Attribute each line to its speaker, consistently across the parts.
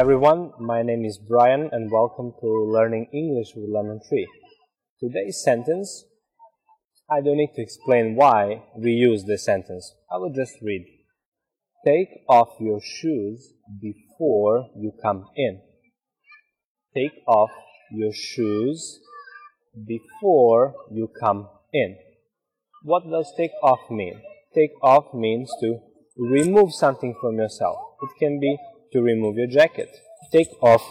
Speaker 1: everyone, my name is Brian and welcome to Learning English with Lemon Tree. Today's sentence, I don't need to explain why we use this sentence. I will just read. Take off your shoes before you come in. Take off your shoes before you come in. What does take off mean? Take off means to remove something from yourself. It can be to remove your jacket. Take off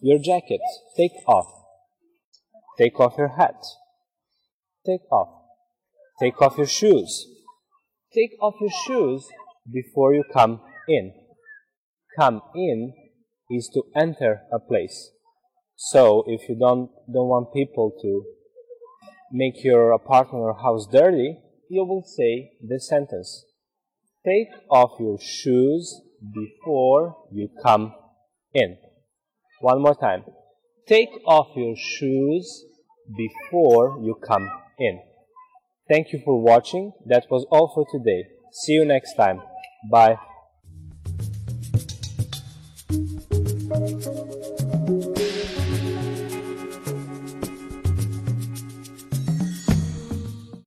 Speaker 1: your jacket. Take off. Take off your hat. Take off. Take off your shoes. Take off your shoes before you come in. Come in is to enter a place. So if you don't don't want people to make your apartment or house dirty, you will say this sentence. Take off your shoes before you come in. One more time. Take off your shoes before you come in. Thank you for watching. That was all for today. See you next time. Bye.